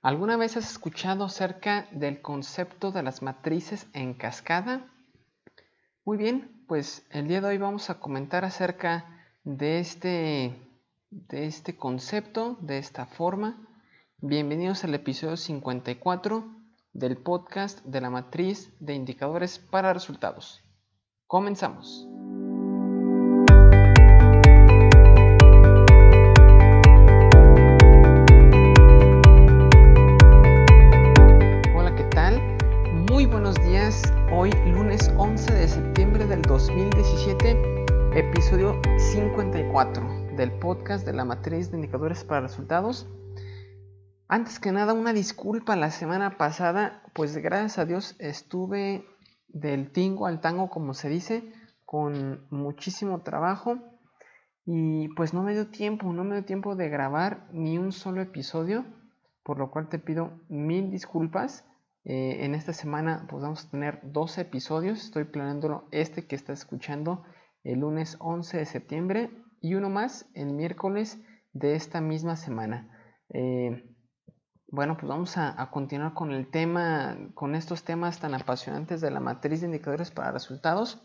¿Alguna vez has escuchado acerca del concepto de las matrices en cascada? Muy bien, pues el día de hoy vamos a comentar acerca de este, de este concepto, de esta forma. Bienvenidos al episodio 54 del podcast de la matriz de indicadores para resultados. Comenzamos. 2017, episodio 54 del podcast de la matriz de indicadores para resultados. Antes que nada, una disculpa la semana pasada, pues gracias a Dios estuve del tingo al tango, como se dice, con muchísimo trabajo. Y pues no me dio tiempo, no me dio tiempo de grabar ni un solo episodio, por lo cual te pido mil disculpas. Eh, en esta semana pues vamos a tener dos episodios, estoy planeando este que está escuchando el lunes 11 de septiembre y uno más el miércoles de esta misma semana. Eh, bueno, pues vamos a, continuar con el tema, con estos temas tan apasionantes de la matriz de indicadores para resultados.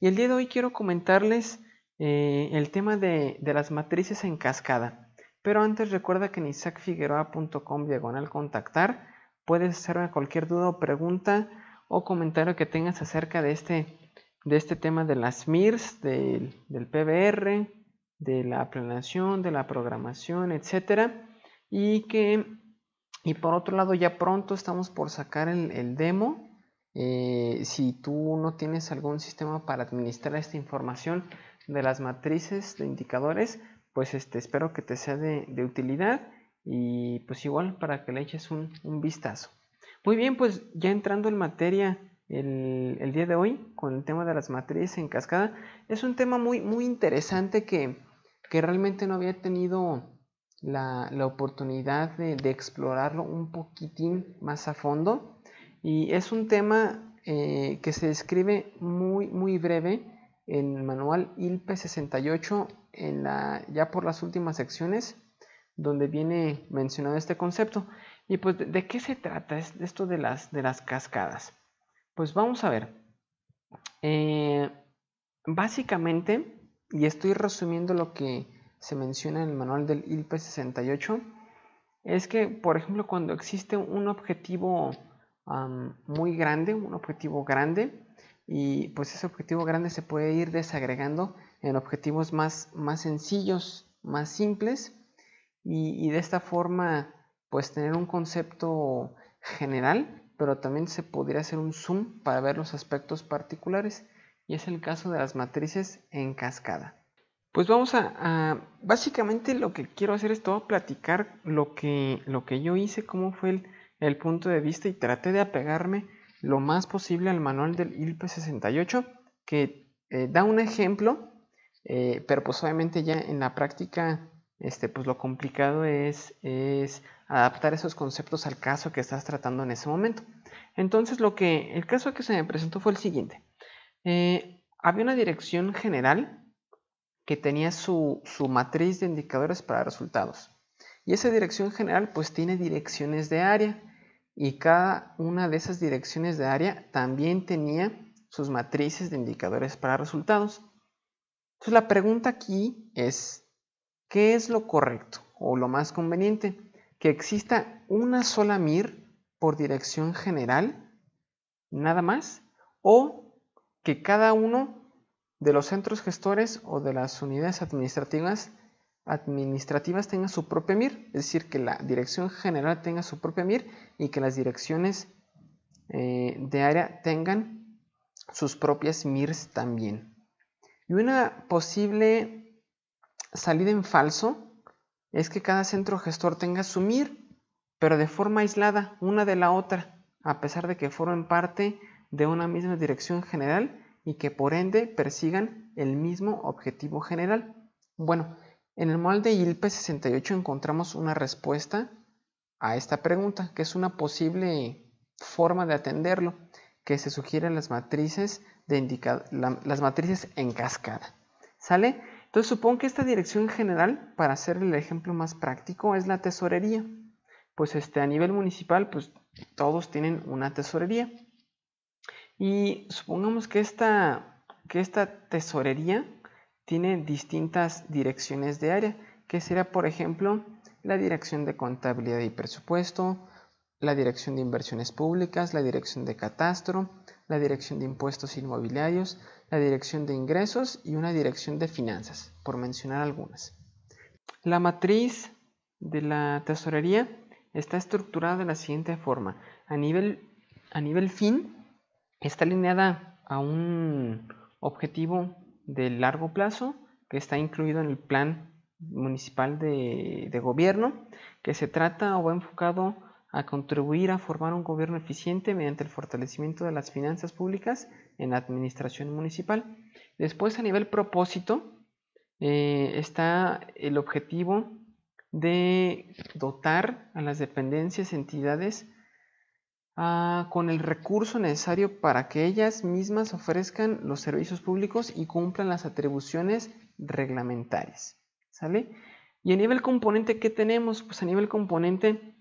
Y el día de hoy quiero comentarles eh, el tema de, las matrices en cascada. Pero antes recuerda que en isaacfigueroa.com diagonal contactar puedes hacerme cualquier duda o pregunta o comentario que tengas acerca de este, de este tema de las MIRS, del, PBR, de la planeación, de la programación, etcétera, y que y por otro lado, ya pronto estamos por sacar el, demo. Eh, si tú no tienes algún sistema para administrar esta información de las matrices de indicadores, pues este, espero que te sea de, utilidad y pues igual para que le eches un, vistazo. Muy bien, pues ya entrando en materia el, día de hoy con el tema de las matrices en cascada, es un tema muy, muy interesante que, que realmente no había tenido la, oportunidad de, explorarlo un poquitín más a fondo. Y es un tema eh, que se describe muy, muy breve en el manual ILPE 68, en la, ya por las últimas secciones, donde viene mencionado este concepto. Y pues, ¿de, qué se trata es esto de las, de las cascadas? Pues vamos a ver. Eh, básicamente, y estoy resumiendo lo que se menciona en el manual del ILP 68 es que, por ejemplo, cuando existe un objetivo muy grande, un objetivo grande, y pues ese objetivo grande se puede ir desagregando en objetivos más, más sencillos, más simples, y, de esta forma, pues tener un concepto general, pero también se podría hacer un zoom para ver los aspectos particulares, y es el caso de las matrices en cascada. Pues vamos a, básicamente lo que quiero hacer es todo platicar lo que, lo que yo hice, cómo fue el, punto de vista y traté de apegarme lo más posible al manual del ILP 68 que eh, da un ejemplo, eh, pero pues obviamente ya en la práctica este, pues lo complicado es, adaptar esos conceptos al caso que estás tratando en ese momento. Entonces lo que, el caso que se me presentó fue el siguiente. Eh, había una dirección general que tenía su, matriz de indicadores para resultados. Y esa dirección general pues tiene direcciones de área y cada una de esas direcciones de área también tenía sus matrices de indicadores para resultados. Entonces la pregunta aquí es, ¿qué es lo correcto o lo más conveniente? ¿Que exista una sola MIR por dirección general, nada más? ¿O que cada uno de los centros gestores o de las unidades administrativas tengan su propia MIR, es decir, que la dirección general tenga su propia MIR y que las direcciones eh, de área tengan sus propias MIRs también. Y una posible salida en falso es que cada centro gestor tenga su MIR, pero de forma aislada, una de la otra, a pesar de que formen parte de una misma dirección general y que por ende persigan el mismo objetivo general? Bueno, en el molde de ILP 68 encontramos una respuesta a esta pregunta, que es una posible forma de atenderlo, que se sugiere en las matrices, de las matrices en cascada. ¿Sale? Entonces supongo que esta dirección general, para hacer el ejemplo más práctico, es la tesorería. pues este, a nivel municipal, pues todos tienen una tesorería. Y supongamos que esta, que esta tesorería tiene distintas direcciones de área, que será, por ejemplo, la dirección de contabilidad y presupuesto, la dirección de inversiones públicas, la dirección de catastro, la dirección de impuestos inmobiliarios, la dirección de ingresos y una dirección de finanzas, por mencionar algunas. La matriz de la tesorería está estructurada de la siguiente forma. A nivel, a nivel fin, está alineada a un objetivo de largo plazo que está incluido en el plan municipal de, de gobierno, que se trata o va enfocado a contribuir a formar un gobierno eficiente mediante el fortalecimiento de las finanzas públicas en la administración municipal. Después, a nivel propósito, eh, está el objetivo de dotar a las dependencias, entidades, ah, con el recurso necesario para que ellas mismas ofrezcan los servicios públicos y cumplan las atribuciones reglamentarias. ¿Sale? Y a nivel componente, ¿qué tenemos? Pues a nivel componente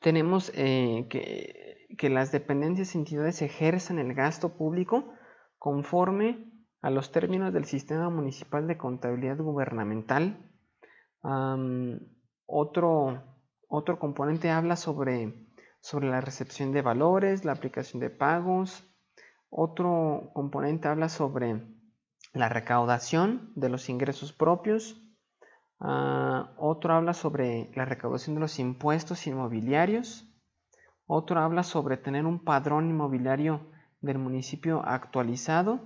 tenemos eh, que, que, las dependencias y entidades ejerzan el gasto público conforme a los términos del sistema municipal de contabilidad gubernamental. otro, otro componente habla sobre, sobre la recepción de valores, la aplicación de pagos. Otro componente habla sobre la recaudación de los ingresos propios, Ah, otro habla sobre la recaudación de los impuestos inmobiliarios. Otro habla sobre tener un padrón inmobiliario del municipio actualizado.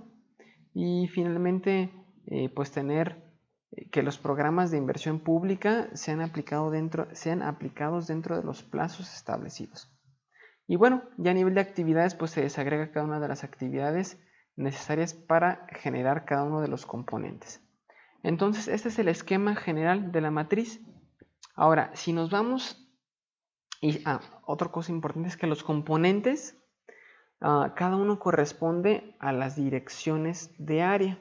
Y finalmente, eh, pues tener eh, que los programas de inversión pública sean, aplicado dentro, sean aplicados dentro de los plazos establecidos. Y bueno, ya a nivel de actividades, pues se desagrega cada una de las actividades necesarias para generar cada uno de los componentes. Entonces, este es el esquema general de la matriz. Ahora, si nos vamos, y ah, otra cosa importante es que los componentes, ah, cada uno corresponde a las direcciones de área.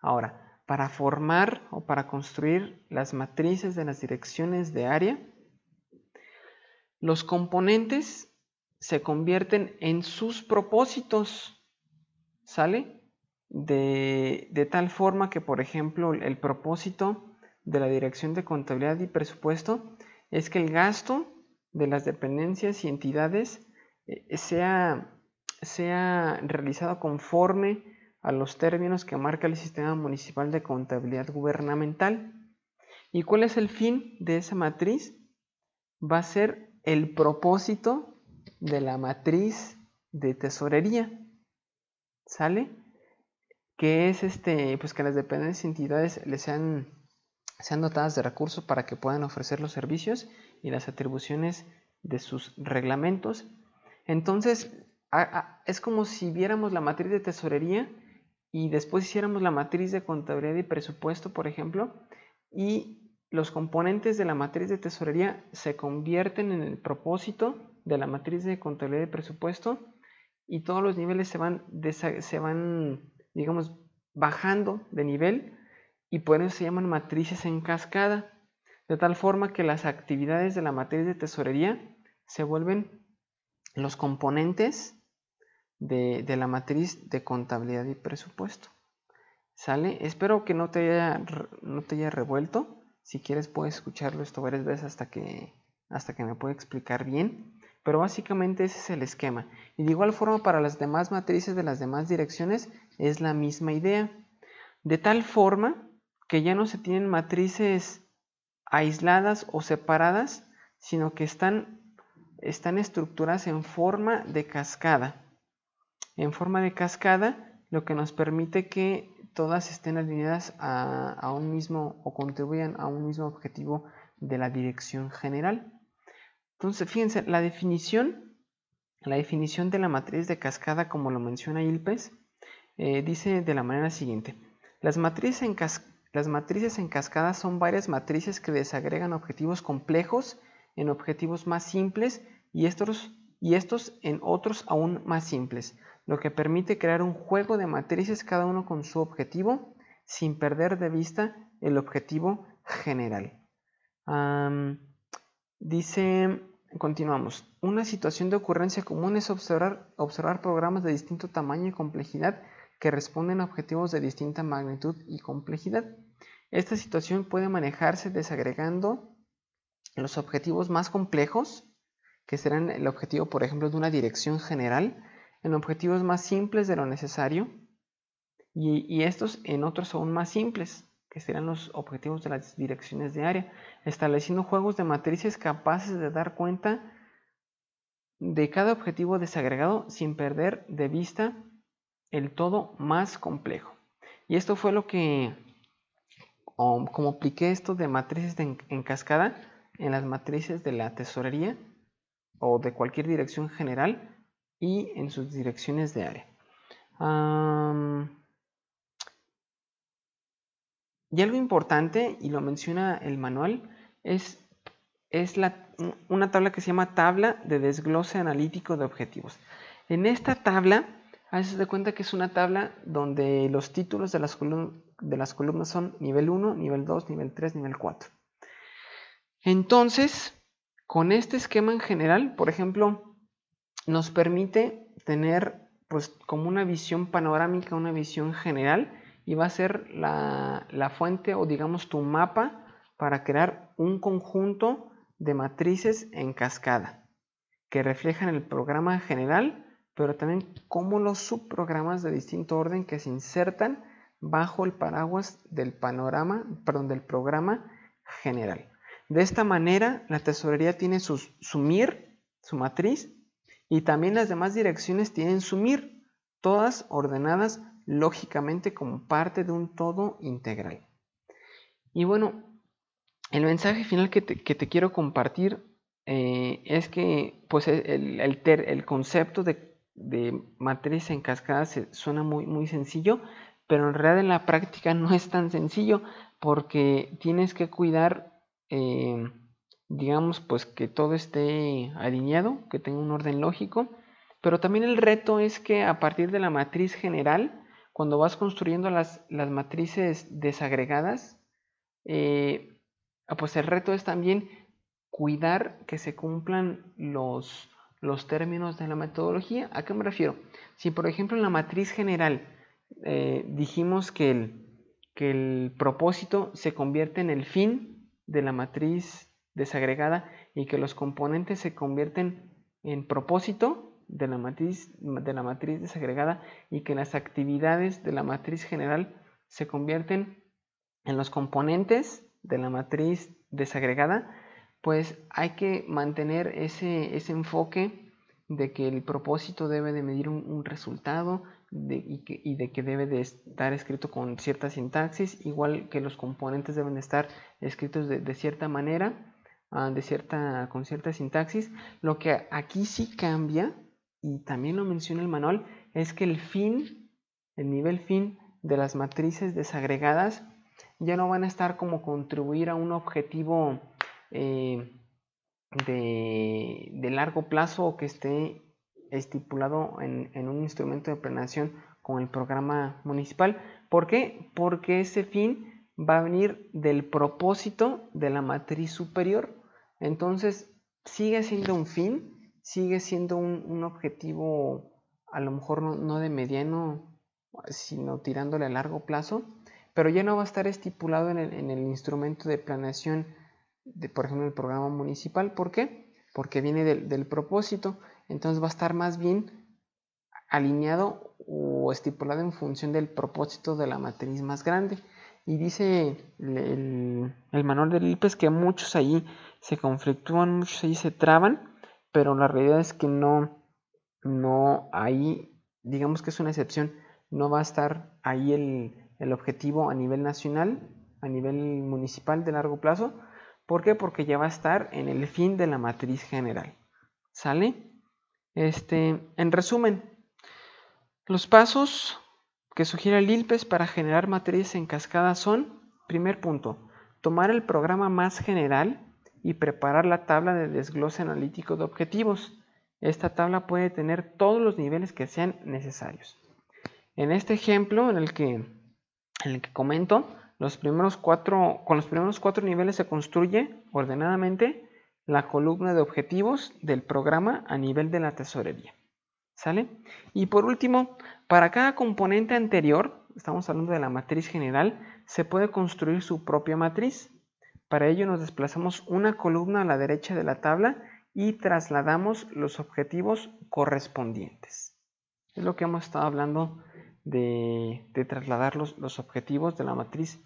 Ahora, para formar o para construir las matrices de las direcciones de área, los componentes se convierten en sus propósitos. ¿Sale? de, tal forma que, por ejemplo, el propósito de la Dirección de Contabilidad y Presupuesto es que el gasto de las dependencias y entidades eh, sea, sea realizado conforme a los términos que marca el Sistema Municipal de Contabilidad Gubernamental. ¿Y cuál es el fin de esa matriz? Va a ser el propósito de la matriz de tesorería. ¿Sale? que es este, pues que las dependencias y entidades les sean, sean dotadas de recursos para que puedan ofrecer los servicios y las atribuciones de sus reglamentos. Entonces, es como si viéramos la matriz de tesorería y después hiciéramos la matriz de contabilidad y presupuesto, por ejemplo, y los componentes de la matriz de tesorería se convierten en el propósito de la matriz de contabilidad y presupuesto y todos los niveles se van, se van digamos, bajando de nivel y por eso se llaman matrices en cascada, de tal forma que las actividades de la matriz de tesorería se vuelven los componentes de, la matriz de contabilidad y presupuesto. ¿Sale? Espero que no te haya, no te haya revuelto. Si quieres puedes escucharlo esto varias veces hasta que, hasta que me pueda explicar bien. Pero básicamente ese es el esquema. Y de igual forma para las demás matrices de las demás direcciones es la misma idea. De tal forma que ya no se tienen matrices aisladas o separadas, sino que están, están estructuradas en forma de cascada. En forma de cascada, lo que nos permite que todas estén alineadas a, un mismo o contribuyan a un mismo objetivo de la dirección general. Entonces, fíjense, la definición, la definición de la matriz de cascada, como lo menciona Ilpes, eh, dice de la manera siguiente. Las matrices, en las matrices en cascada son varias matrices que desagregan objetivos complejos en objetivos más simples y estos, y estos en otros aún más simples, lo que permite crear un juego de matrices cada uno con su objetivo sin perder de vista el objetivo general. Dice, continuamos, una situación de ocurrencia común es observar, observar programas de distinto tamaño y complejidad que responden a objetivos de distinta magnitud y complejidad. Esta situación puede manejarse desagregando los objetivos más complejos, que serán el objetivo, por ejemplo, de una dirección general, en objetivos más simples de lo necesario, y, estos en otros aún más simples, que serán los objetivos de las direcciones de área, estableciendo juegos de matrices capaces de dar cuenta de cada objetivo desagregado sin perder de vista el todo más complejo. Y esto fue lo que, como apliqué esto de matrices en cascada en las matrices de la tesorería o de cualquier dirección general y en sus direcciones de área. Y algo importante, y lo menciona el manual, es, es la, una tabla que se llama tabla de desglose analítico de objetivos. En esta tabla, haces de cuenta que es una tabla donde los títulos de las, de las columnas son nivel 1, nivel 2, nivel 3, nivel 4. Entonces, con este esquema en general, por ejemplo, nos permite tener pues como una visión panorámica, una visión general y va a ser la, fuente o digamos tu mapa para crear un conjunto de matrices en cascada que reflejan el programa general, pero también como los subprogramas de distinto orden que se insertan bajo el paraguas del panorama, perdón, del programa general. De esta manera, la tesorería tiene su, MIR, su matriz, y también las demás direcciones tienen su MIR, todas ordenadas lógicamente como parte de un todo integral. Y bueno, el mensaje final que te, quiero compartir eh, es que pues el, el, concepto de, matriz en cascada se, suena muy, muy sencillo, pero en realidad en la práctica no es tan sencillo porque tienes que cuidar, eh, digamos, pues que todo esté alineado, que tenga un orden lógico, pero también el reto es que a partir de la matriz general, cuando vas construyendo las, matrices desagregadas, eh, pues el reto es también cuidar que se cumplan los, los términos de la metodología. ¿A qué me refiero? Si por ejemplo en la matriz general eh, dijimos que el, que el propósito se convierte en el fin de la matriz desagregada y que los componentes se convierten en propósito, de la matriz, de la matriz desagregada y que las actividades de la matriz general se convierten en los componentes de la matriz desagregada, pues hay que mantener ese, ese enfoque de que el propósito debe de medir un, resultado y, que, de que debe de estar escrito con cierta sintaxis, igual que los componentes deben de estar escritos de, de cierta manera, ah, de cierta, con cierta sintaxis. Lo que aquí sí cambia y también lo menciona el manual, es que el fin, el nivel fin de las matrices desagregadas ya no van a estar como contribuir a un objetivo eh, de, largo plazo o que esté estipulado en, en, un instrumento de planeación con el programa municipal. ¿Por qué? Porque ese fin va a venir del propósito de la matriz superior. Entonces, sigue siendo un fin, sigue siendo un, objetivo a lo mejor no, de mediano, sino tirándole a largo plazo, pero ya no va a estar estipulado en el, instrumento de planeación, de, por ejemplo, el programa municipal. ¿Por qué? Porque viene del, propósito, entonces va a estar más bien alineado o estipulado en función del propósito de la matriz más grande. Y dice el, el manual del IPES que muchos allí se conflictúan, muchos allí se traban, pero la realidad es que no, no ahí, digamos que es una excepción, no va a estar ahí el, objetivo a nivel nacional, a nivel municipal de largo plazo. ¿Por qué? Porque ya va a estar en el fin de la matriz general. ¿Sale? Este, en resumen, los pasos que sugiere el ILPES para generar matrices en cascada son, primer punto, tomar el programa más general y preparar la tabla de desglose analítico de objetivos. Esta tabla puede tener todos los niveles que sean necesarios. En este ejemplo en el que, en el que comento, los primeros cuatro, con los primeros cuatro niveles se construye ordenadamente la columna de objetivos del programa a nivel de la tesorería. ¿Sale? Y por último, para cada componente anterior, estamos hablando de la matriz general, se puede construir su propia matriz. Para ello nos desplazamos una columna a la derecha de la tabla y trasladamos los objetivos correspondientes. Es lo que hemos estado hablando de, trasladar los, los, objetivos de la matriz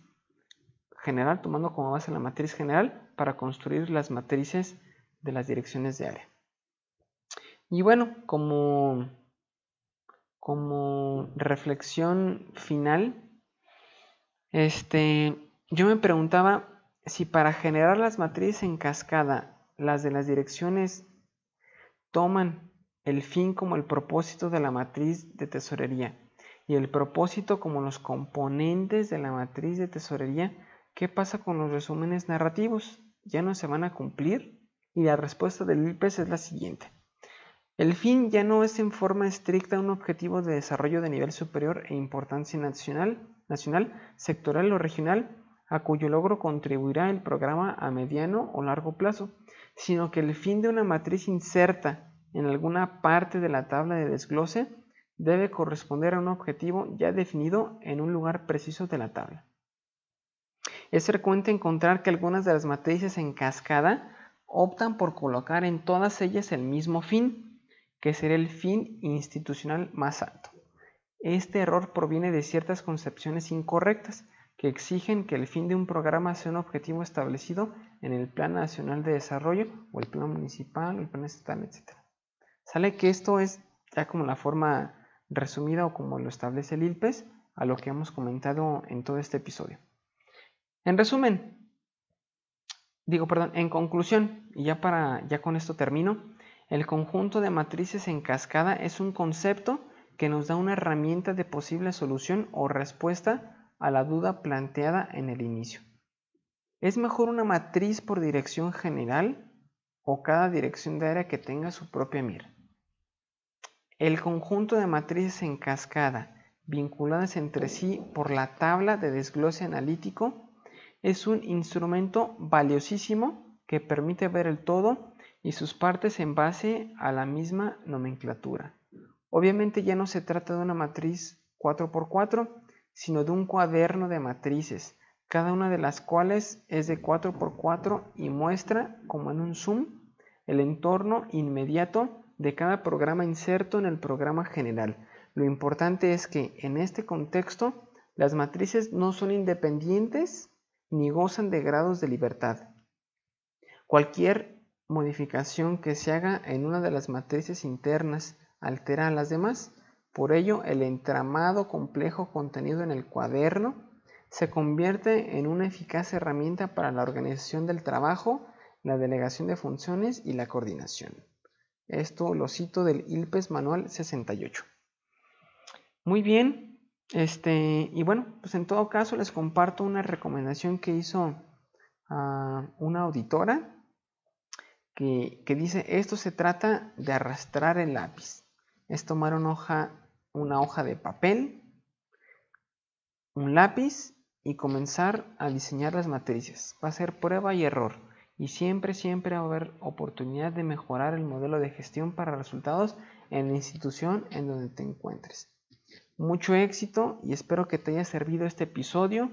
general, tomando como base la matriz general para construir las matrices de las direcciones de área. Y bueno, como, como reflexión final, este, yo me preguntaba si para generar las matrices en cascada, las de las direcciones toman el fin como el propósito de la matriz de tesorería y el propósito como los componentes de la matriz de tesorería, ¿qué pasa con los resúmenes narrativos? ¿Ya no se van a cumplir? Y la respuesta del IPES es la siguiente. El fin ya no es en forma estricta un objetivo de desarrollo de nivel superior e importancia nacional, nacional, sectoral o regional, a cuyo logro contribuirá el programa a mediano o largo plazo, sino que el fin de una matriz inserta en alguna parte de la tabla de desglose debe corresponder a un objetivo ya definido en un lugar preciso de la tabla. Es frecuente encontrar que algunas de las matrices en cascada optan por colocar en todas ellas el mismo fin, que será el fin institucional más alto. Este error proviene de ciertas concepciones incorrectas que exigen que el fin de un programa sea un objetivo establecido en el Plan Nacional de Desarrollo o el Plan Municipal el Plan Estatal, etc. Sale que esto es ya como la forma resumida o como lo establece el ILPES a lo que hemos comentado en todo este episodio. En resumen, digo, perdón, en conclusión, y ya para ya con esto termino, el conjunto de matrices en cascada es un concepto que nos da una herramienta de posible solución o respuesta a la duda planteada en el inicio. ¿Es mejor una matriz por dirección general o cada dirección de área que tenga su propia mira? El conjunto de matrices en cascada vinculadas entre sí por la tabla de desglose analítico es un instrumento valiosísimo que permite ver el todo y sus partes en base a la misma nomenclatura. Obviamente ya no se trata de una matriz 4x4, sino de un cuaderno de matrices, cada una de las cuales es de 4x4 y muestra, como en un zoom, el entorno inmediato de cada programa inserto en el programa general. Lo importante es que en este contexto las matrices no son independientes ni gozan de grados de libertad. Cualquier modificación que se haga en una de las matrices internas altera las demás. Por ello, el entramado complejo contenido en el cuaderno se convierte en una eficaz herramienta para la organización del trabajo, la delegación de funciones y la coordinación. Esto lo cito del ILPES Manual 68. Muy bien, este, y bueno, pues en todo caso les comparto una recomendación que hizo ah, una auditora que, dice, esto se trata de arrastrar el lápiz. Es tomar una hoja, una hoja de papel, un lápiz y comenzar a diseñar las matrices. Va a ser prueba y error y siempre, siempre va a haber oportunidad de mejorar el modelo de gestión para resultados en la institución en donde te encuentres. Mucho éxito y espero que te haya servido este episodio.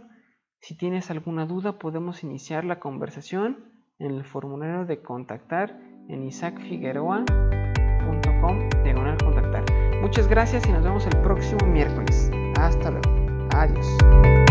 Si tienes alguna duda podemos iniciar la conversación en el formulario de contactar en isaacfigueroa.com diagonal contactar. Muchas gracias y nos vemos el próximo miércoles. Hasta luego. Adiós.